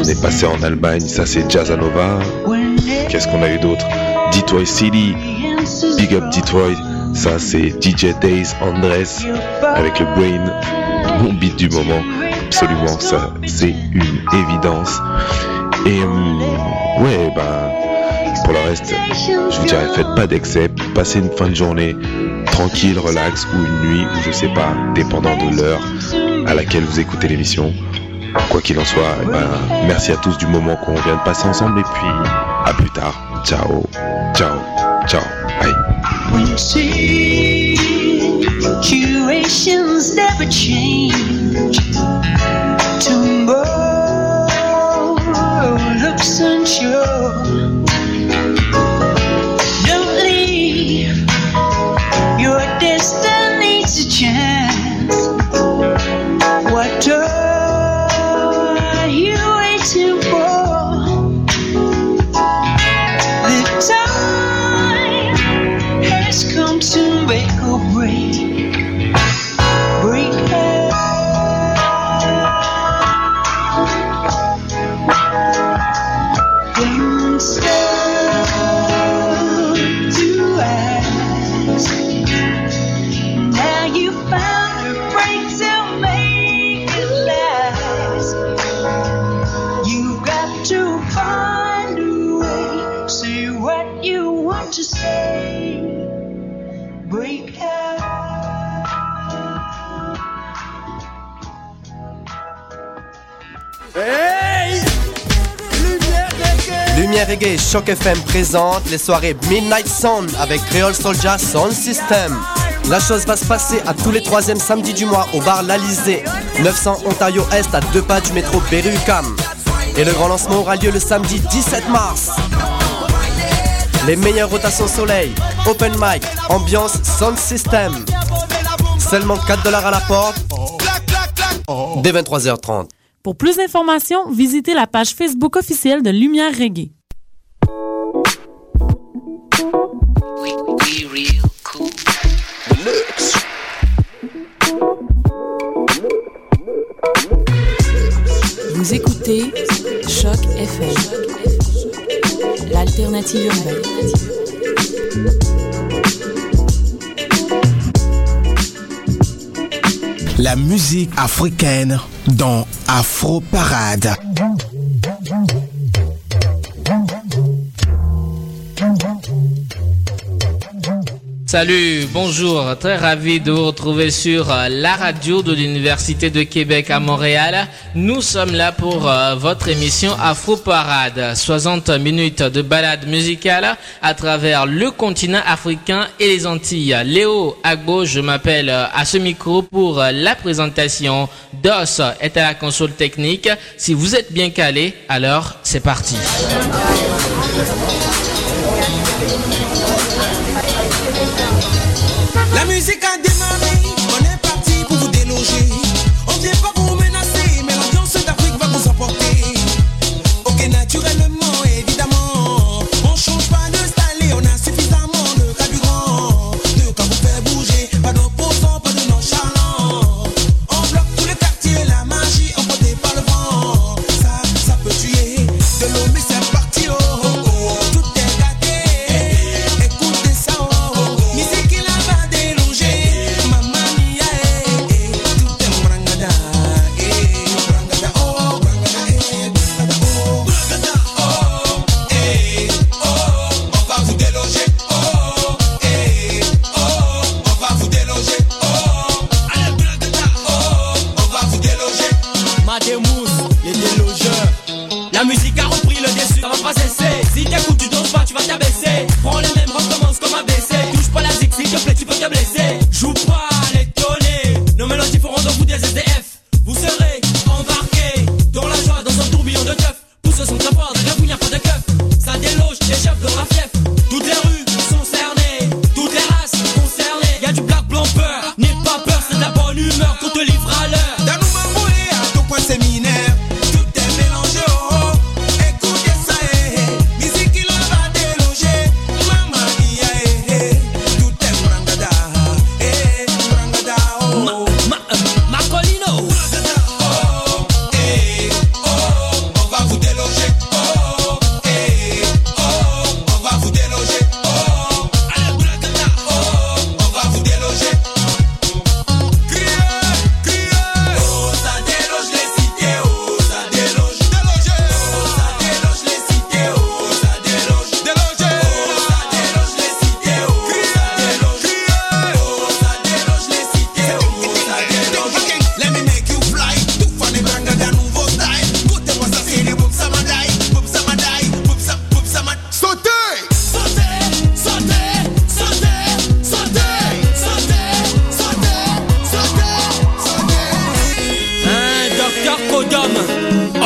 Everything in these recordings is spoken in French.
On est passé en Allemagne, ça c'est Jazzanova. Qu'est-ce qu'on a eu d'autre? Detroit City, Big Up Detroit, ça c'est DJ Days Andres avec le Brain, mon beat du moment. Absolument, ça c'est une évidence. Et hum, ouais, bah pour le reste, je vous dirais faites pas d'excès, passez une fin de journée tranquille, relax ou une nuit ou je sais pas, dépendant de l'heure à laquelle vous écoutez l'émission. Quoi qu'il en soit, eh ben, merci à tous du moment qu'on vient de passer ensemble et puis à plus tard. Ciao, ciao, ciao, bye. Reggae Choc FM présente les soirées Midnight Sound avec Creole Soldier Sound System. La chose va se passer à tous les troisièmes samedis du mois au bar L'Alizé, 900 Ontario Est à deux pas du métro Berry-UQAM. Et le grand lancement aura lieu le samedi 17 mars. Les meilleures rotations soleil, open mic, ambiance sound system. Seulement 4 dollars à la porte dès 23h30. Pour plus d'informations, visitez la page Facebook officielle de Lumière Reggae. Écoutez Choc FM, l'alternative urbaine. La musique africaine dans Afro Parade. Salut, bonjour, très ravi de vous retrouver sur euh, la radio de l'Université de Québec à Montréal. Nous sommes là pour euh, votre émission Afro Parade, 60 minutes de balade musicale à travers le continent africain et les Antilles. Léo Agbo, je m'appelle euh, à ce micro pour la présentation. DOS est à la console technique. Si vous êtes bien calé, alors c'est parti. La musique a démarré, on est parti pour vous déloger. On pas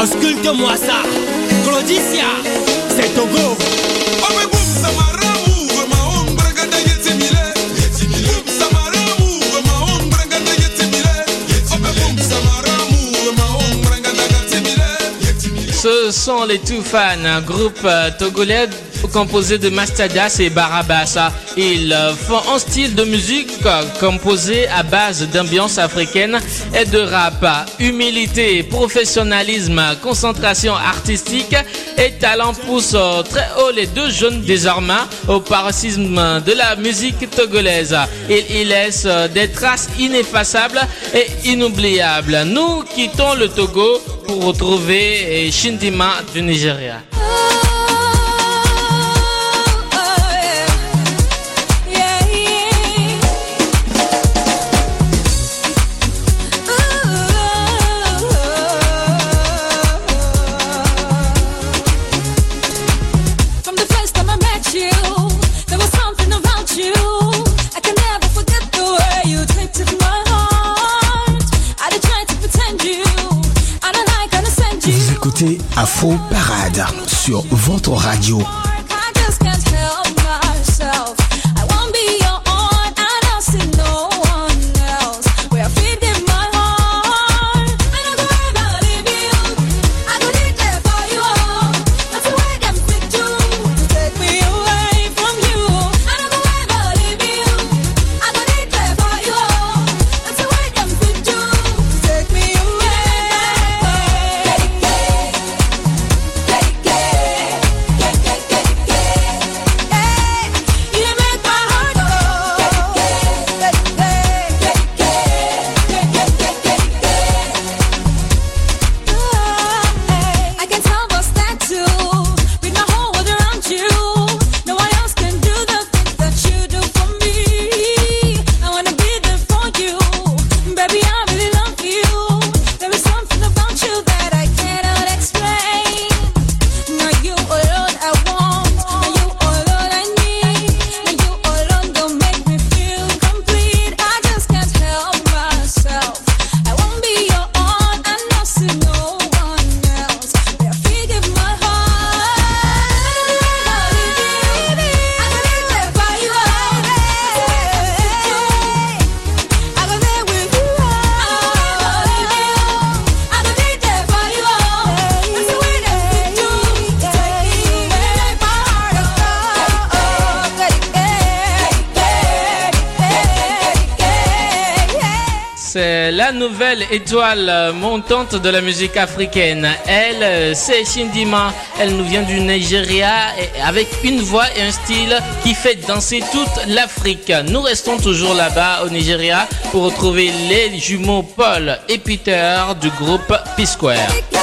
Ausculte-moi ça, Claudicia, c'est Togo. Ce sont les Toufan, un groupe euh, togolais composé de Mastadias et Barabassa. Ils euh, font un style de musique euh, composé à base d'ambiance africaine et de rap. Humilité, professionnalisme, concentration artistique et talent poussent euh, très haut les deux jeunes désormais au paroxysme de la musique togolaise. Ils laissent des traces ineffaçables et inoubliables. Nous quittons le Togo pour retrouver Shindima du Nigeria. écoutez Afro Parade sur votre radio. étoile montante de la musique africaine. Elle, euh, c'est Shindima. Elle nous vient du Nigeria avec une voix et un style qui fait danser toute l'Afrique. Nous restons toujours là-bas au Nigeria pour retrouver les jumeaux Paul et Peter du groupe P-Square.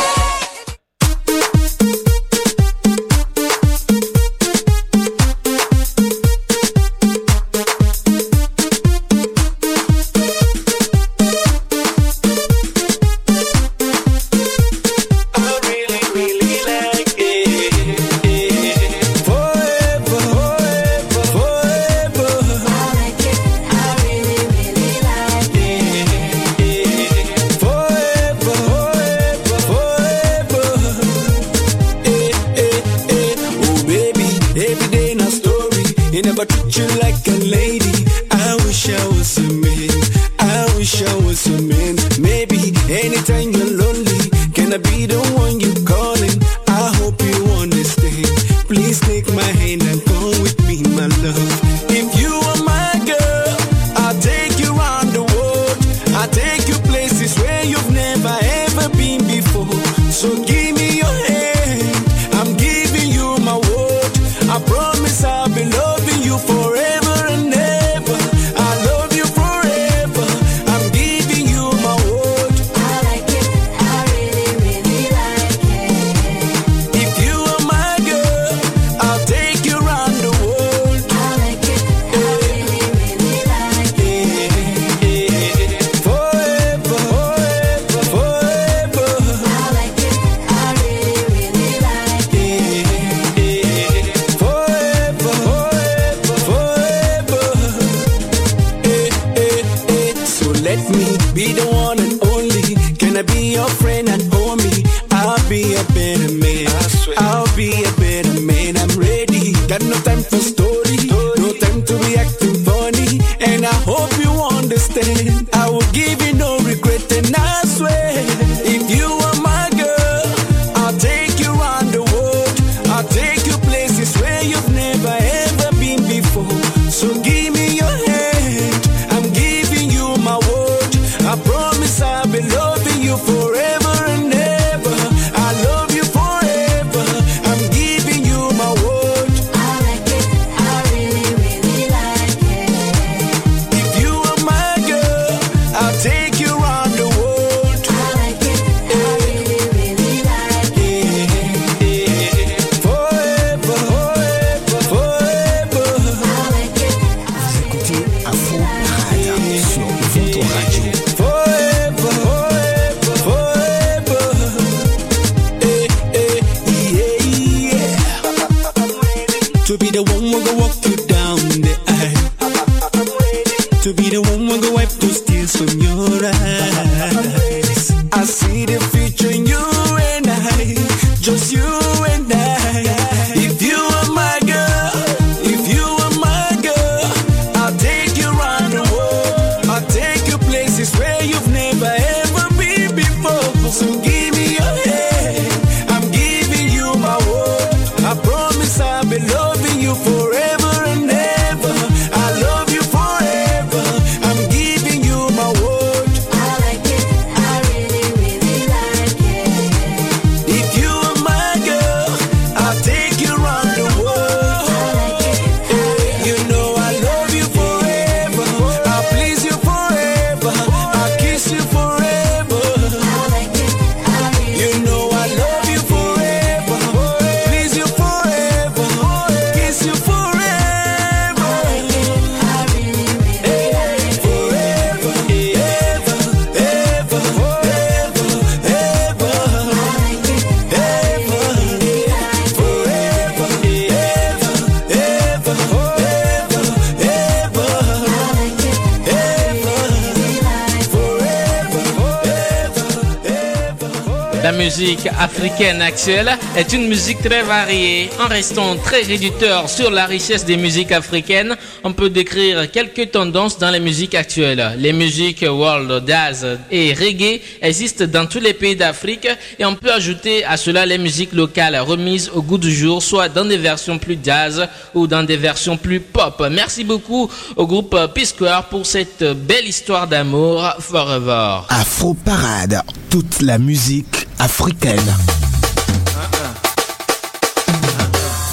never treat you like a lady. Est une musique très variée. En restant très réducteur sur la richesse des musiques africaines, on peut décrire quelques tendances dans les musiques actuelles. Les musiques world, jazz et reggae existent dans tous les pays d'Afrique et on peut ajouter à cela les musiques locales remises au goût du jour, soit dans des versions plus jazz ou dans des versions plus pop. Merci beaucoup au groupe P-Square pour cette belle histoire d'amour forever. Afro Parade, toute la musique africaine.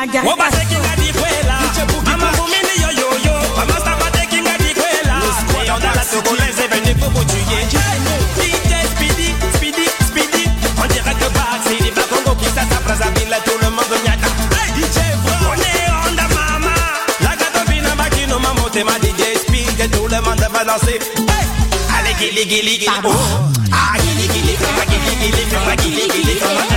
Kim Margaret. Wabase kinga di kwela. Mama Boumini yo yo yo. Mama Sabate kinga di kwela. Et on a la Togolaise est venue pour vous tuer. DJ Speedy, Speedy, Speedy. On dirait que Bax, il est pas Congo qui ça s'apprête à ville, tout le monde nyata. Hey, DJ Bro. On est on the mama. La gato bina makino mamote ma DJ Speed, que tout le monde va danser. Hey. Allez, gili, gili, gili. Oh. Ah, gili, gili, fais-moi gili, gili, fais-moi gili, gili, fais-moi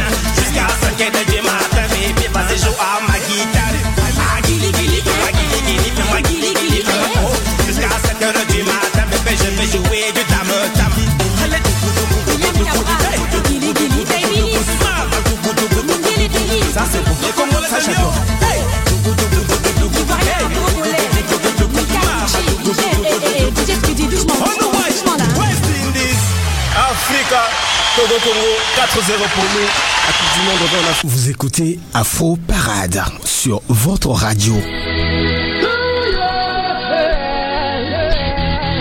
ça j'adore. Africa, Togo Congo, 4-0 pour nous. La Coupe du Monde dans la Vous écoutez Afro Parade sur votre radio.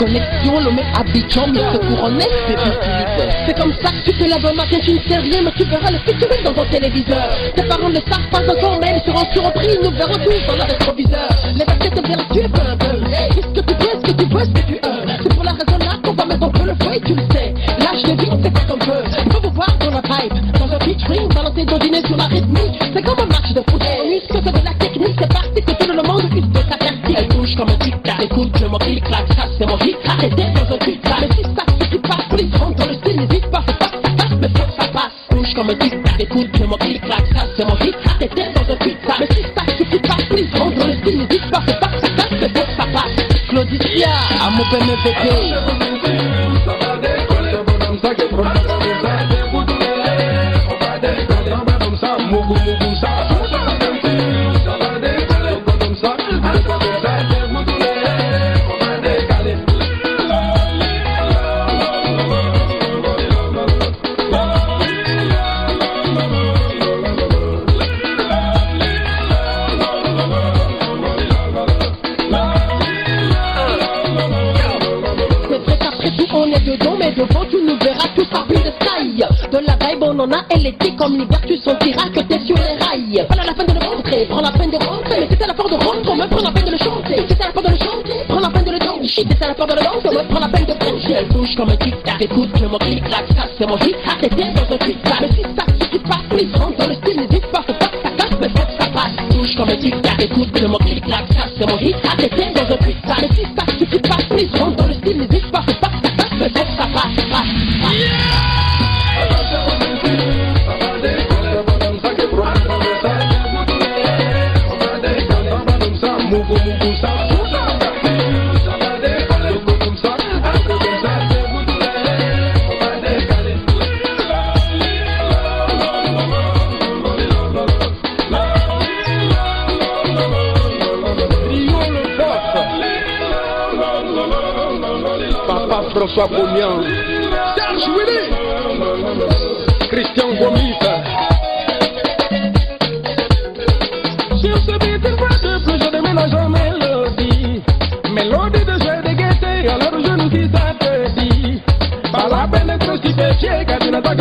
Connexion, Lomé, Abidjan, mais se couronner, c'est Philippe. C'est comme ça que tu te lèves un matin, tu ne sais rien, mais tu verras le featuring dans ton téléviseur. Tes parents ne savent pas encore, mais ils seront surpris, nous verrons tous dans le rétroviseur. Les baskets te verront, tu es un peu. Qu'est-ce que tu fais, ce que tu veux, ce que tu veux. C'est pour la raison là qu'on va mettre un peu le feu, et tu le sais. Là, je te dis, on fait comme on veut. Peut vous voir dans la pipe, dans un featuring, balancer ton dîner sur la rythmique. C'est comme un comme un tic-tac, écoute le mot clic-clac, ça c'est mon hit. Arrêtez dans un mais si ça, rentre dans le style, n'hésite pas, pas mais faut ça passe. Comme un tic-tac, écoute le mot clic-clac, ça c'est mon hit. Arrêtez dans un mais si ça, rentre dans le style, n'hésite pas, pas mais faut ça passe. Claudicia, à mon verras tous à plus de sky De la vibe on en a et l'été comme l'hiver tu sentiras que t'es sur les rails. Pas la peine de le montrer, prends la peine de rentrer Mais si t'as la peur de rentrer, même prends la peine de le chanter. Si t'as la peur de le chanter, prends la peine de le danser Si t'as la peur de le danser, ouais, prends la peine de franchir Elle bouge comme un tic-tac, écoute le mot clic-clac Ça c'est mon hit, arrêtez dans un tic-tac. Mais si ça, si tu passes, please rentre dans le style N'hésite pas, faut pas que ça casse, mais faut que ça passe. Bouge comme un tic-tac, écoute le mot clic-clac Ça c'est mon hit, arrêtez dans un tic-tac. Mais si ça, si tu passes, please rentre dans le style N'hésite Papa François Bonian,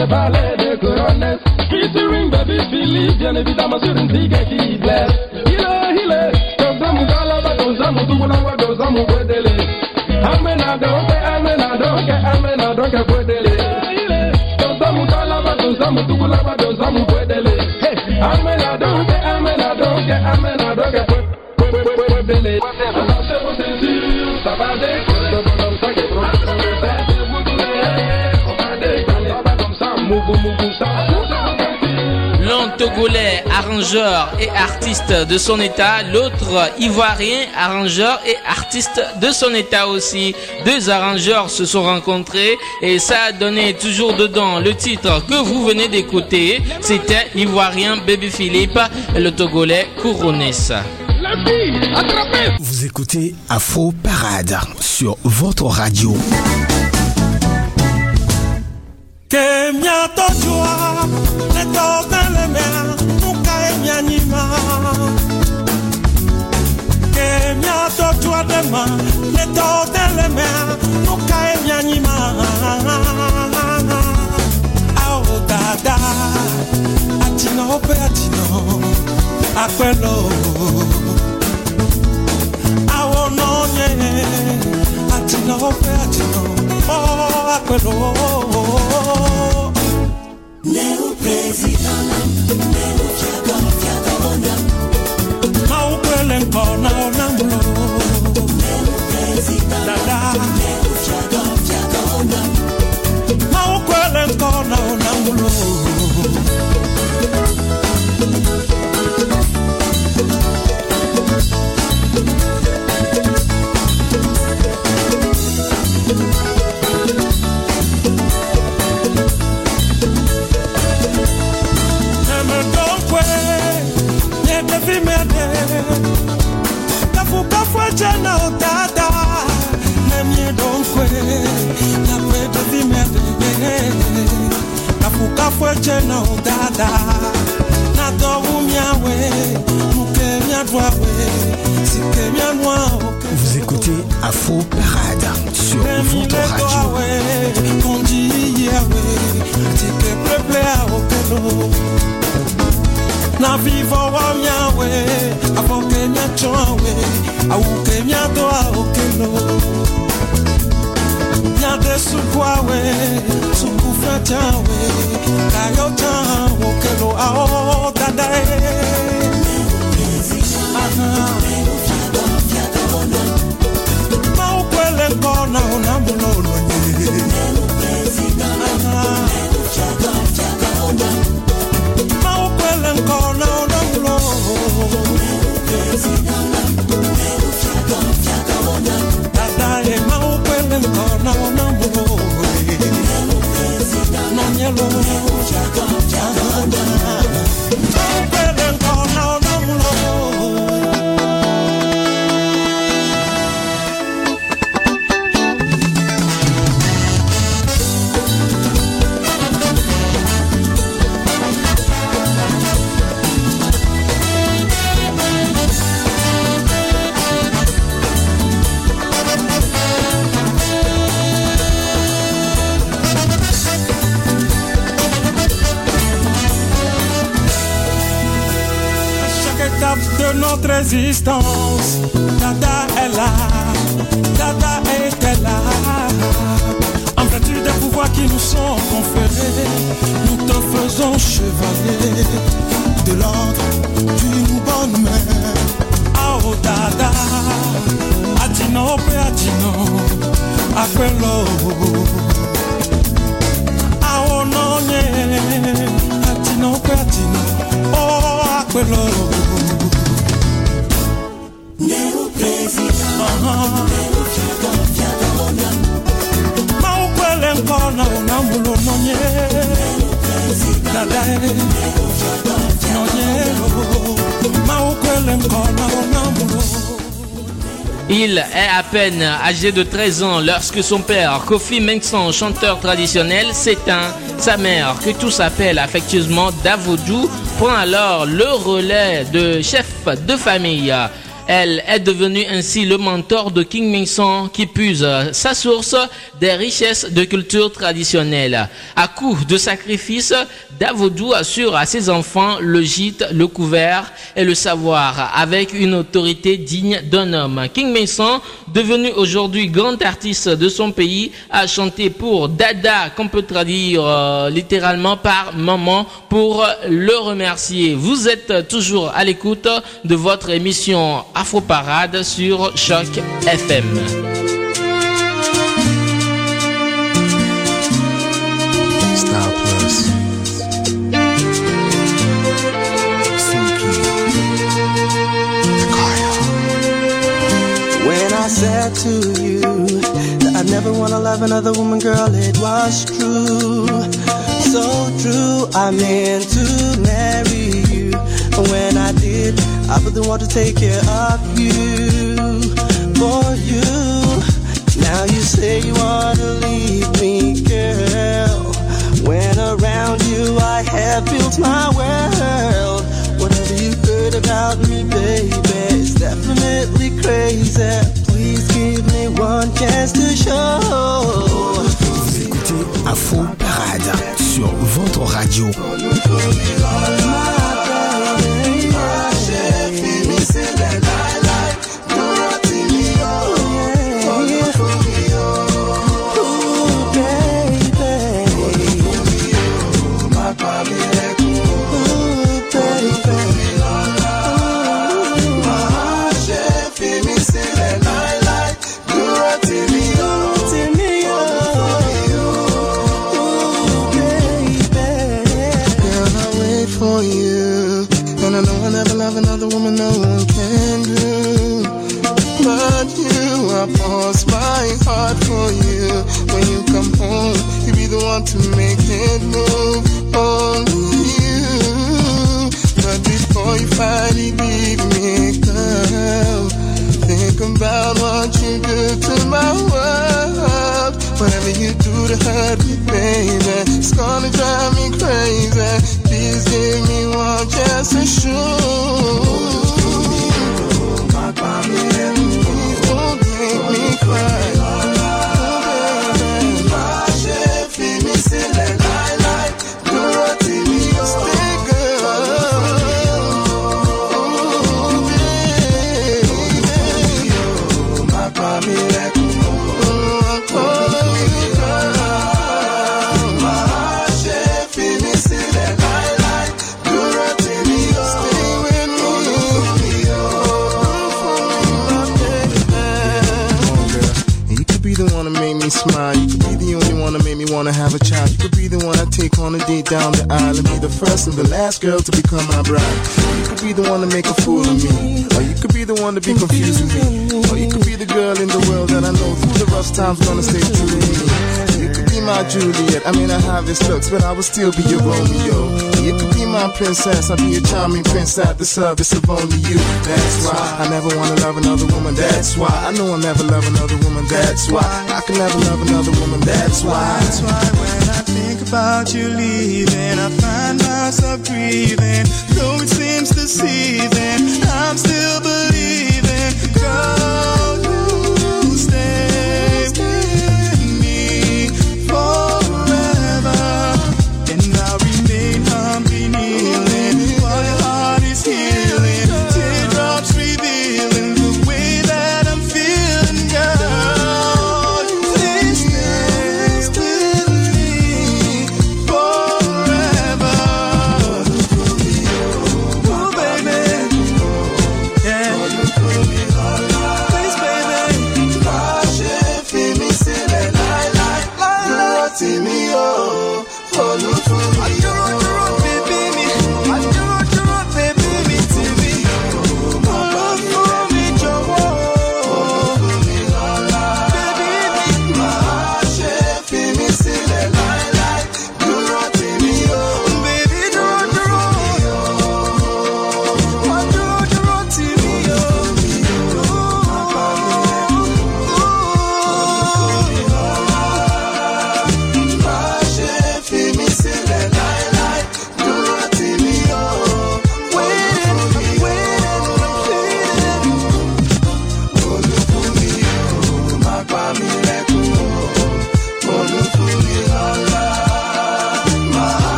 car tu n'attends que parler de couronnes. Featuring Baby Philippe, bien évidemment sur une tigre qui blesse. Il est, il est, comme ça, mon gars là-bas, dans ça, mon tout, mon amour, dans ça, mon bedele. Amena donke, amena L'un togolais, arrangeur et artiste de son état, l'autre ivoirien, arrangeur et artiste de son état aussi. Deux arrangeurs se sont rencontrés et ça a donné toujours dedans le titre que vous venez d'écouter. C'était l'ivoirien Baby Philippe et le togolais Kourounes. Vous écoutez Afro Parade sur votre radio. mema netotele mea nukae mianyima ao dada atino ope atino quello ao nonye atino ope atino a quello Neu presidana, neu fiago, fiago, neu. Ma ukwele nkona ona mulo. necesitamos. Kafukafwejena odada, nadowumiawe, mukemiadwawe, sikemianwao. Vous écoutez Afro Parade sur votre radio. na miawe Yesu tukufa tawe kayo tawo kelo ao dadae. Maukwele nkona unamulo lwenye Melo president âgé de 13 ans lorsque son père, Kofi Mengson, chanteur traditionnel, s'éteint. Sa mère, que tous appellent affectueusement Davodou, prend alors le relais de chef de famille. Elle est devenue ainsi le mentor de King Mingson qui puise sa source des richesses de culture traditionnelle. À coup de sacrifice, Davodou assure à ses enfants le gîte, le couvert et le savoir avec une autorité digne d'un homme. King Mason, devenu aujourd'hui grand artiste de son pays, a chanté pour Dada, qu'on peut traduire euh, littéralement par maman, pour le remercier. Vous êtes toujours à l'écoute de votre émission Afro Parade sur Choc FM. Star Plus. When I said to you that I never wanna love another woman, girl, it was true. So true, I meant to marry you. And when I did, I really want to take care of you. For you. Now you say you wanna leave me, girl. When around you, I have built my world. Whatever you heard about me, baby, it's definitely crazy. Please give me one chance to show. Vous écoutez Afro Parade sur votre radio. you. When you come home, you be the one to make it move on you. But before you finally leave me, girl, think about what you do to my world. Whatever you do to hurt me, baby, it's gonna drive me crazy. Please give me one chance to shoot. Date down the aisle and be the first and the last girl to become my bride. You could be the one to make a fool of me, or you could be the one to be confusing me, or you could be the girl in the world that I know through the rough times gonna stay true to me. You could be my Juliet. I mean I have this looks, but I will still be your Romeo. You could be my princess. I'll be a charming prince at the service of only you. That's why I never wanna love another woman. That's why I know I'll never love another woman. That's why I can never love another woman. That's why. That's why when I about you leaving, I find myself grieving. Though it seems deceiving, I'm still believing. Girl,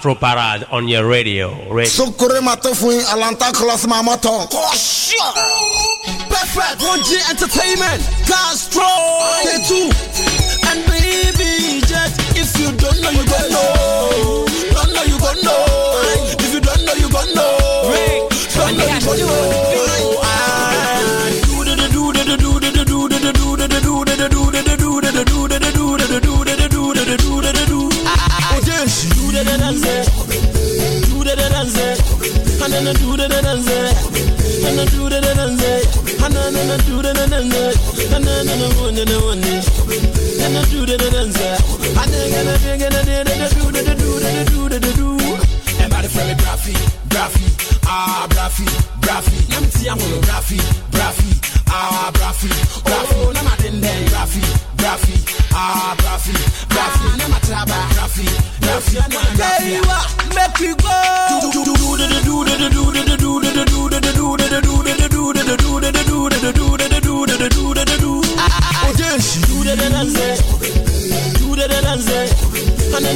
Afro Parade on your radio. radio. Sukure matofui alanta class mamaton. Kosha. Oh, Perfect. Roger Entertainment. Castro. K2. And baby jet. If you don't know, you don't know. Don't know, you don't know. If you don't know, you don't know. Don't know, you don't know. Then I do the danza. And then I want the one. Then I do the danza. I think I think I did the do the do the do the do. And by the friendly Braffy, Braffy, ah Braffy, Braffy. Let me see I'm on Braffy, Braffy ah brafi brafi oh na matende brafi brafi ah brafi brafi na mataba brafi brafi na brafi make we go do do do do do do do do do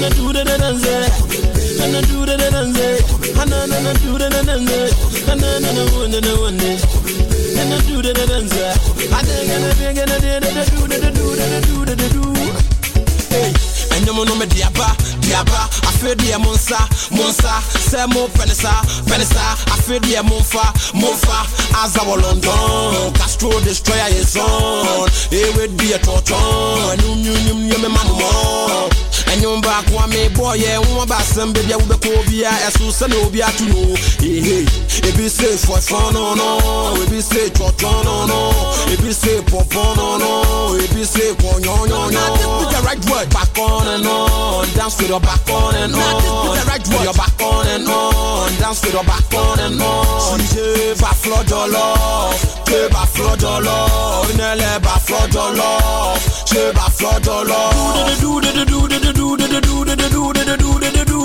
na do da da da na do da da da na na do da da da na na na na wonder na wonder na do da da da I think I'm gonna do da da do da da do da da do da da nom no me diaba, diaba. I feel the monsa, monsa. Say mo penisa, penisa. I feel the monfa, monfa. As our London, Castro destroyer is on. It would be a torture. Nyum nyum nyum nyum mamumo. ɛnyom baako a mebɔ yɛ nwoma baasɛm baabi a wobɛkɔ obia ɛso sɛne obi ato no ehe ebi se fɔfɔn no no ebi se twɔtɔn no no ebi se pɔpɔn no no ebi se kɔnyɔnyɔnyɔ. na ti put the right word back on and dance with your back on and on. Put the right your back on and on, dance with your back on and on. Sujet va flodolo, que va flodolo, ne le va flodolo, je va flodolo. Do do do do do do do do do do do do do do do do do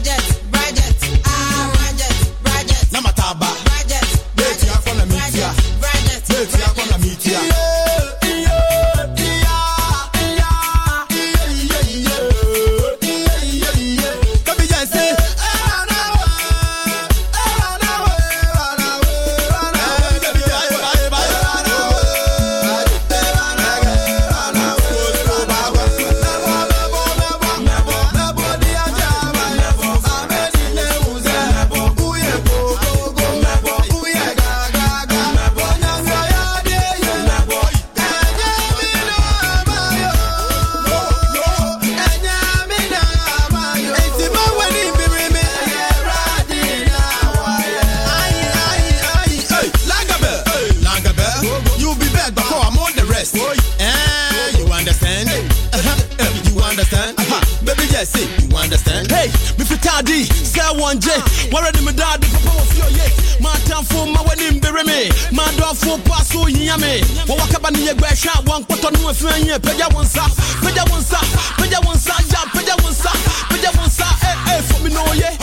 pressure one put on one friend yeah pay that one sir pay that one sir pay that one sir yeah pay that one sir pay that one sir eh eh for me no yeah.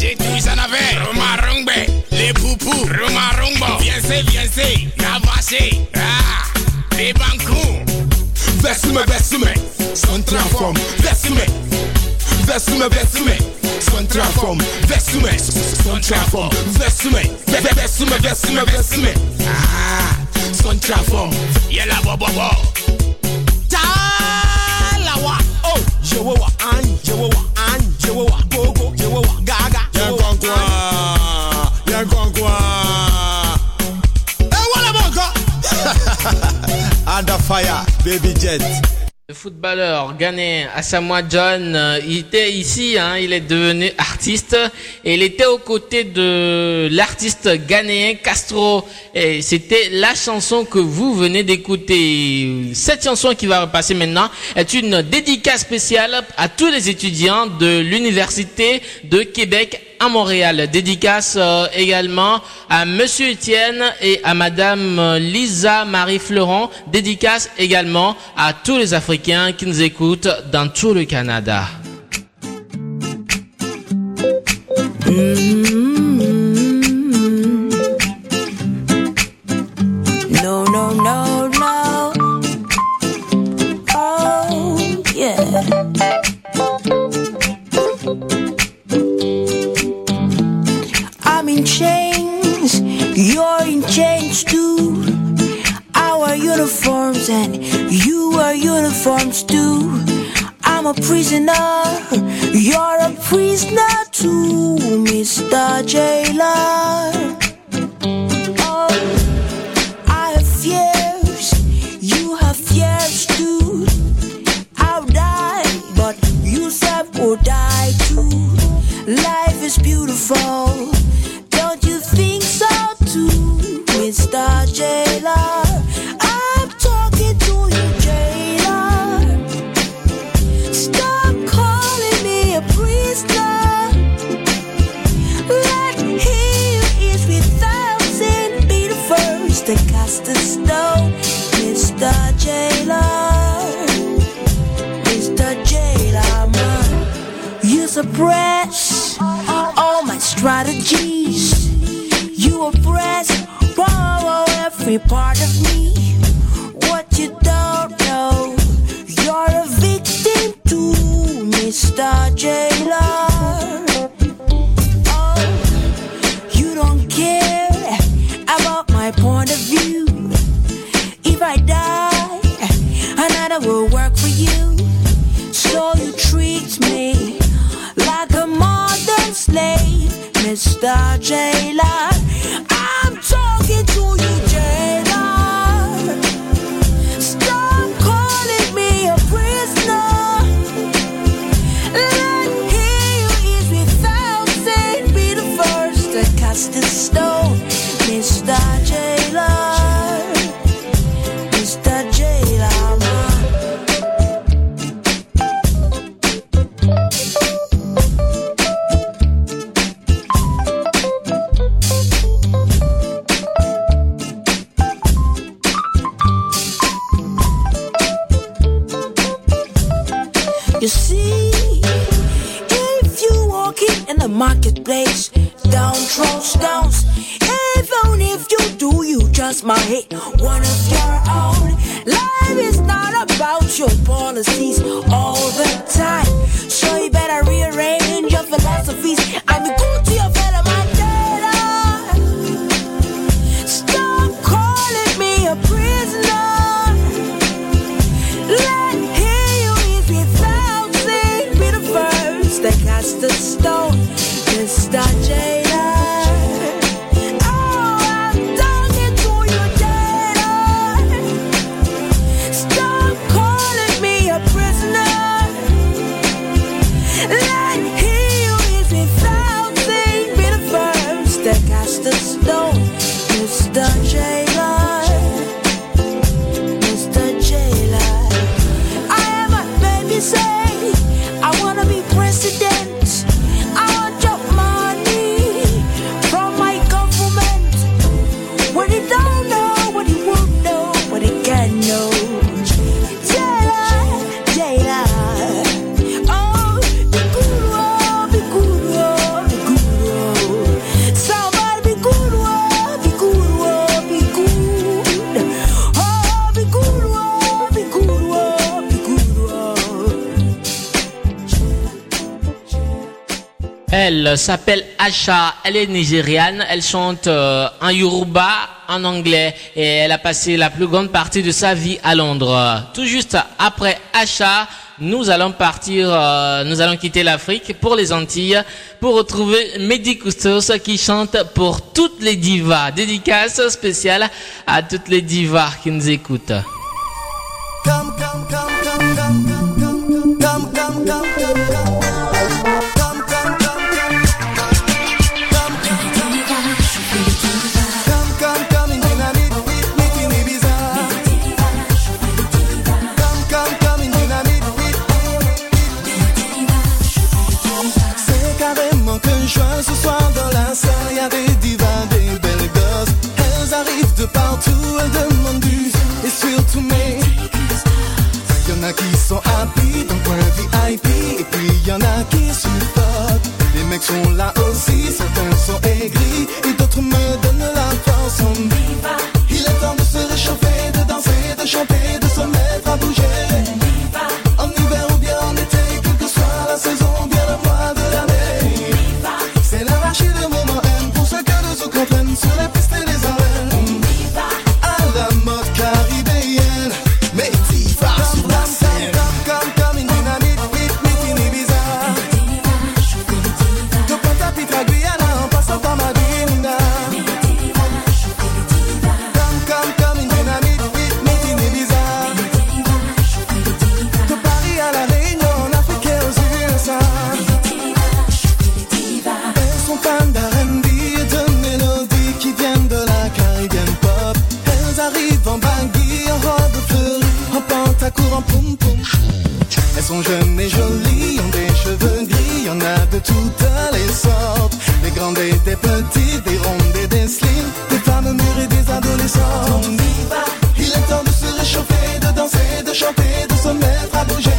J'ai tous en avait, Romarungbe, les poupous, Romarumbo, viens c'est, viens c'est, Navaché, ah, les bancous. Versume, versume, son transforme, versume, versume, versume, son transforme, versume, son transforme, versume, versume, versume, versume, ah, son transforme, Y'a bobo bo. Le footballeur ghanéen Asamoah John, euh, il était ici, hein, il est devenu il était aux côtés de l'artiste ghanéen Castro et c'était la chanson que vous venez d'écouter. Cette chanson qui va repasser maintenant est une dédicace spéciale à tous les étudiants de l'université de Québec à Montréal. Dédicace euh, également à Monsieur Étienne et à Madame euh, Lisa Marie Florent. Dédicace également à tous les Africains qui nous écoutent dans tout le Canada. Mm-hmm. No, no, no, no. Elle s'appelle Asha, elle est nigériane, elle chante euh, en yoruba, en anglais et elle a passé la plus grande partie de sa vie à Londres. Tout juste après Asha, nous allons partir, euh, nous allons quitter l'Afrique pour les Antilles pour retrouver Mehdi Koustos qui chante pour toutes les divas. Dédicace spéciale à toutes les divas qui nous écoutent. me demandent du et surtout mais Y'en a qui sont happy dans coin VIP et puis y en a qui supportent. Les mecs sont là aussi, certains sont aigris et d'autres me donnent la force. Il est temps de se réchauffer, de danser, de chanter. sont jeunes et jolies, ont des cheveux gris, y en a de toutes les sortes. Des grandes et des petites, des rondes et des slim, des femmes mûres et des adolescents. Il est temps de se réchauffer, de danser, de chanter, de se mettre à bouger.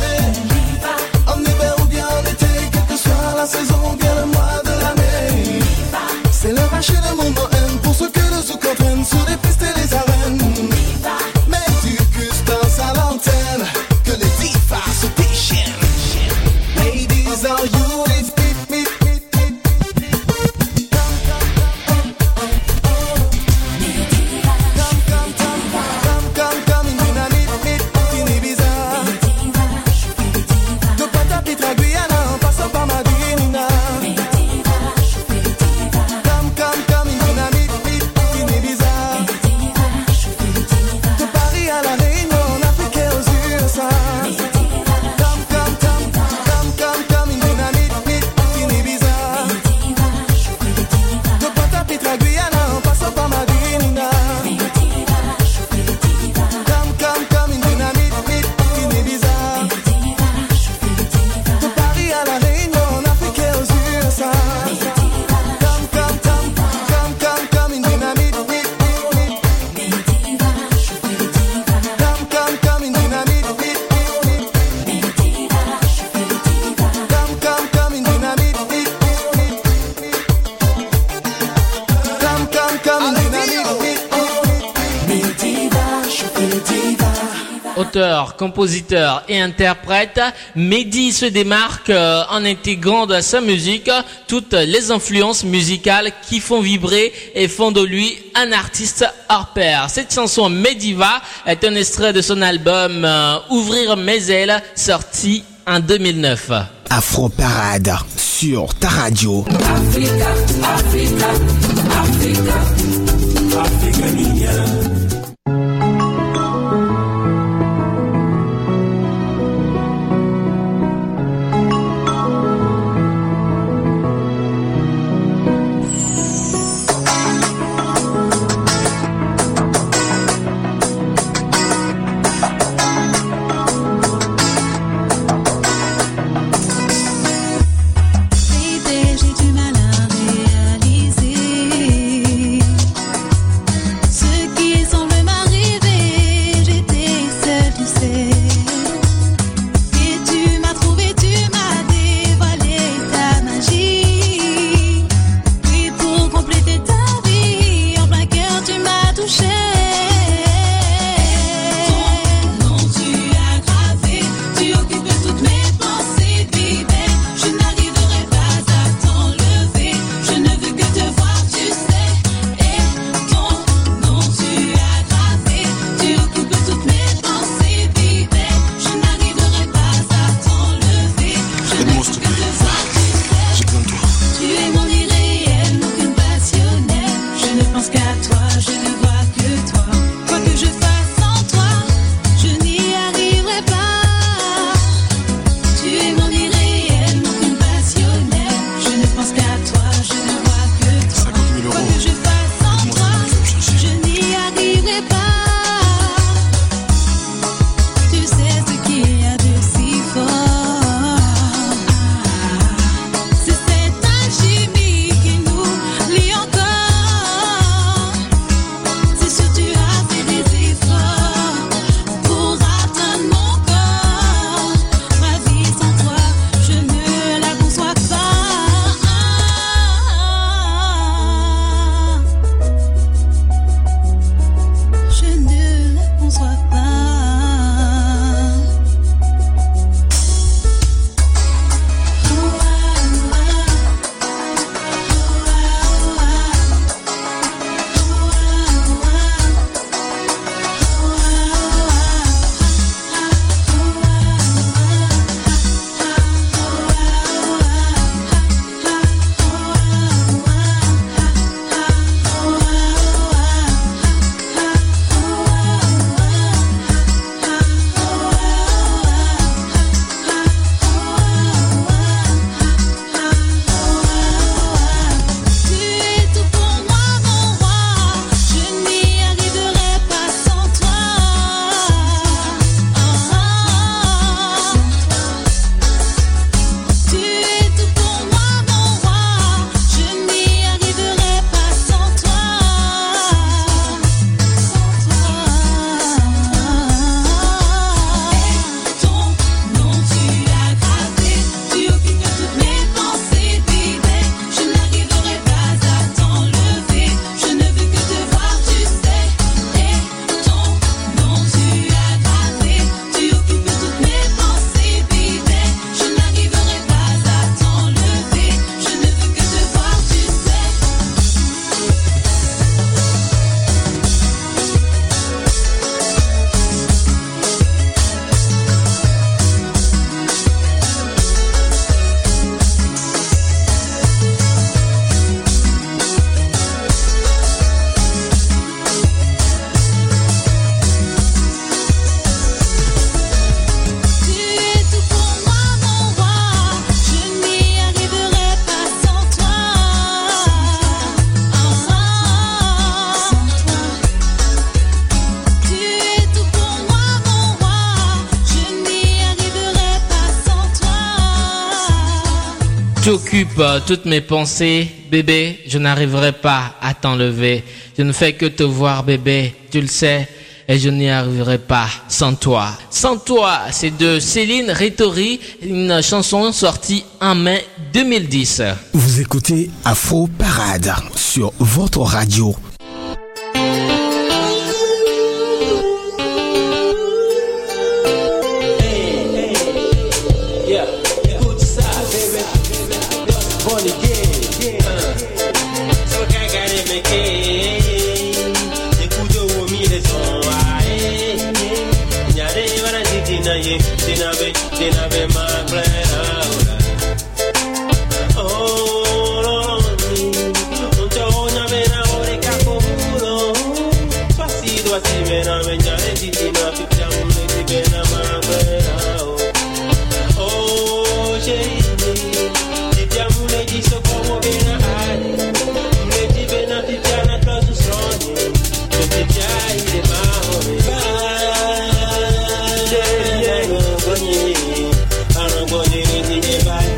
compositeur et interprète, Mehdi se démarque en intégrant dans sa musique toutes les influences musicales qui font vibrer et font de lui un artiste hors pair. Cette chanson Mediva est un extrait de son album Ouvrir mes ailes sorti en 2009. Afro Parade sur ta radio. Toutes mes pensées, bébé, je n'arriverai pas à t'enlever. Je ne fais que te voir, bébé, tu le sais, et je n'y arriverai pas sans toi. Sans toi, c'est de Céline Rétori, une chanson sortie en mai 2010. Vous écoutez Afro Parade sur votre radio.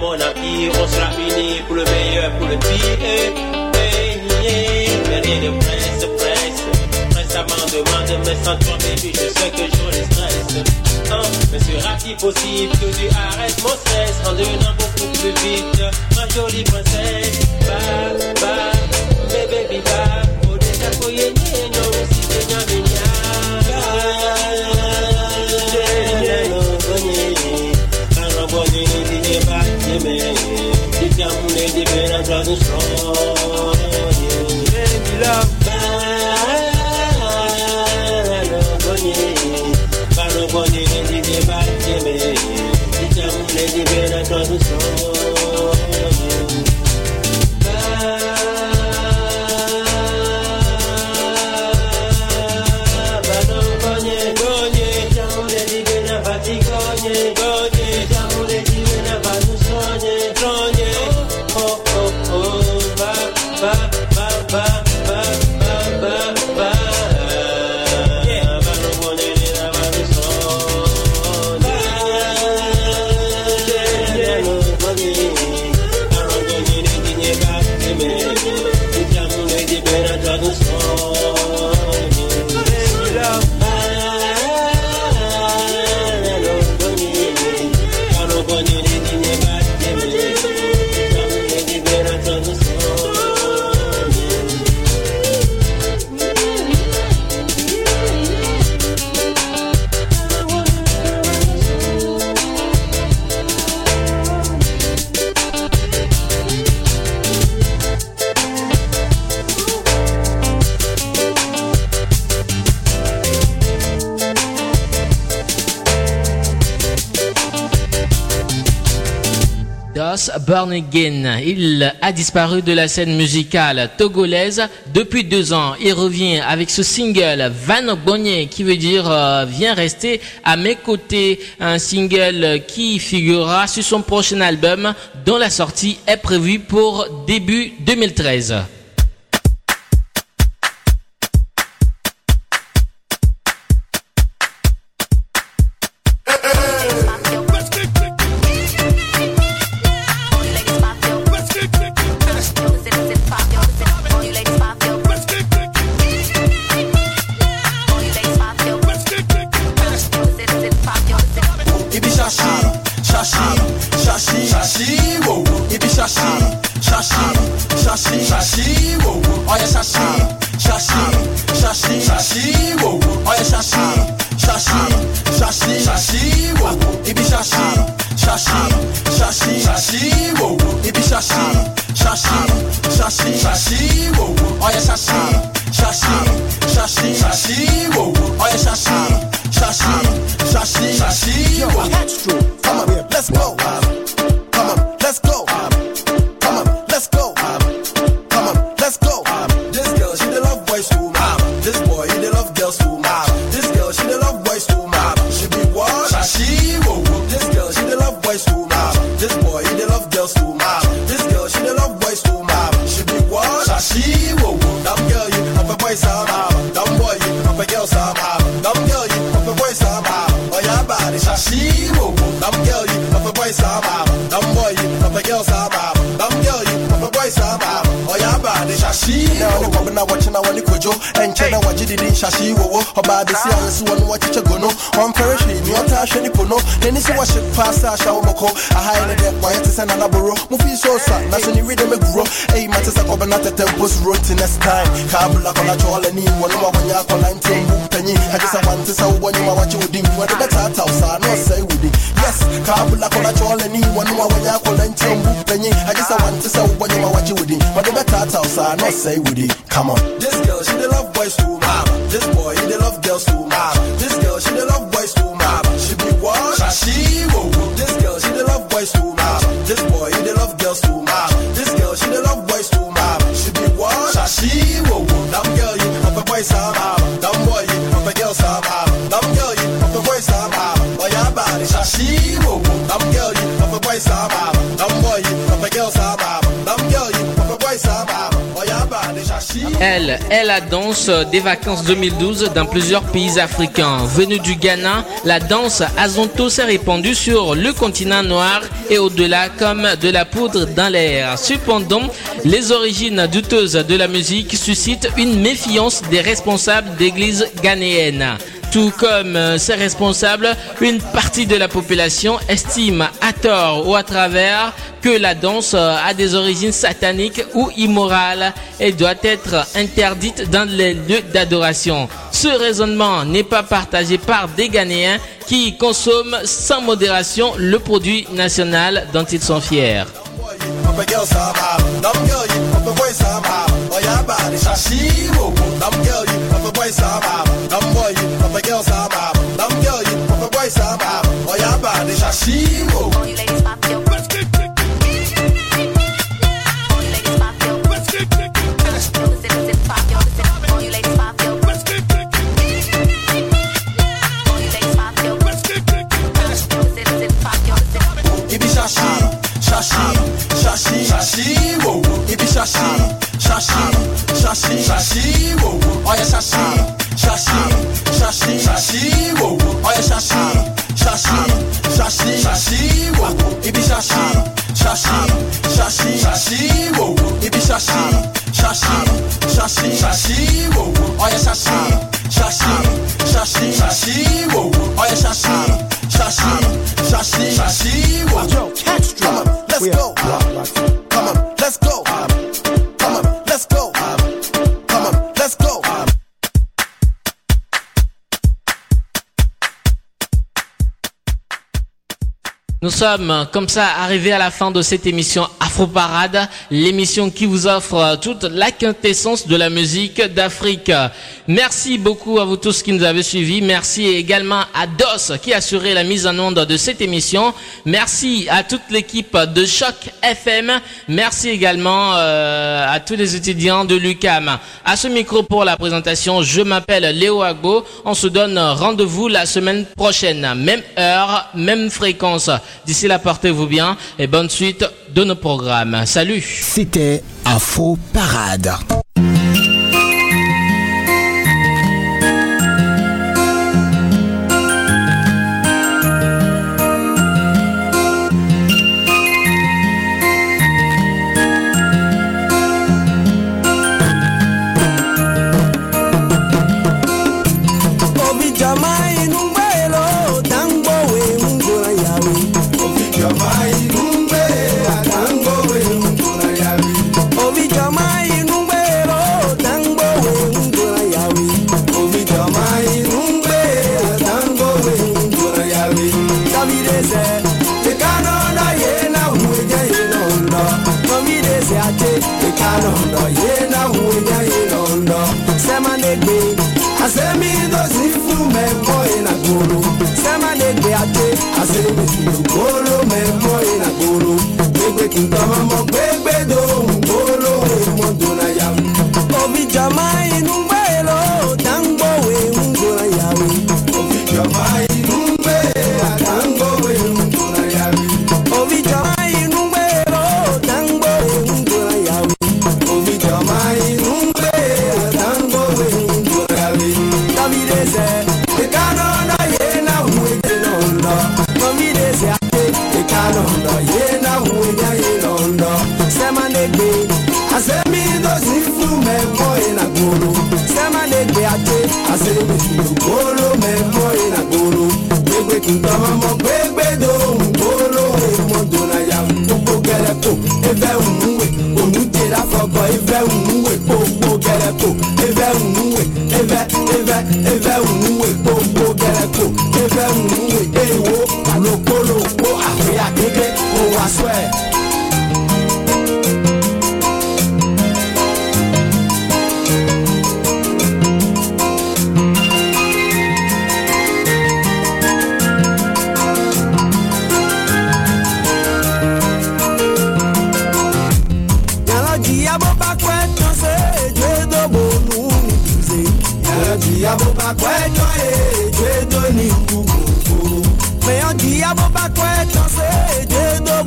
mon empire, on sera unis pour le meilleur, pour le pire, hey, hey, mais rien de presse, presse, récemment demande, mais sans toi, baby, je sais que je les stress, Hein, mais sera-t-il possible que tu arrêtes mon stress en devenant beaucoup plus vite? Ma jolie princesse Ba, ba, bébé biba Odeka Baby love Born Again. Il a disparu de la scène musicale togolaise depuis deux ans. Il revient avec ce single Van Bonnier qui veut dire euh, Viens rester à mes côtés. Un single qui figurera sur son prochain album dont la sortie est prévue pour début 2013. sa na se ni wi de me gro e ma te sa ko bana tete bus rotin as time. Ka bula chole ni wo no ma ko nya ko la ntim bu tanyi ha ke sa wan te sa wo nyima de ta ta no say wi yes ka bula chole ni wo no ma ko nya ko la ntim bu tanyi ha ke sa wan te sa wo nyima de ta ta no say wi come on. This girl she dey love boys too much. This boy he dey love girls too much. This girl she dey love boys too much. She be what? She wo this girl she dey love boys too tú Elle est la danse des vacances 2012 dans plusieurs pays africains. Venue du Ghana, la danse Azonto s'est répandue sur le continent noir et au-delà comme de la poudre dans l'air. Cependant, les origines douteuses de la musique suscitent une méfiance des responsables d'églises ghanéennes. Tout comme euh, ses responsables, une partie de la population estime à tort ou à travers que la danse euh, a des origines sataniques ou immorales et doit être interdite dans les lieux d'adoration. Ce raisonnement n'est pas partagé par des Ghanéens qui consomment sans modération le produit national dont ils sont fiers. she woke. Nous sommes comme ça arrivés à la fin de cette émission Afro Parade, l'émission qui vous offre toute la quintessence de la musique d'Afrique. Merci beaucoup à vous tous qui nous avez suivis. Merci également à DOS qui a assuré la mise en onde de cette émission. Merci à toute l'équipe de Choc FM. Merci également euh, à tous les étudiants de l'UCAM. À ce micro pour la présentation, je m'appelle Léo Agbo. On se donne rendez-vous la semaine prochaine. Même heure, même fréquence. D'ici là, portez-vous bien et bonne suite de nos programmes. Salut C'était Afro Parade.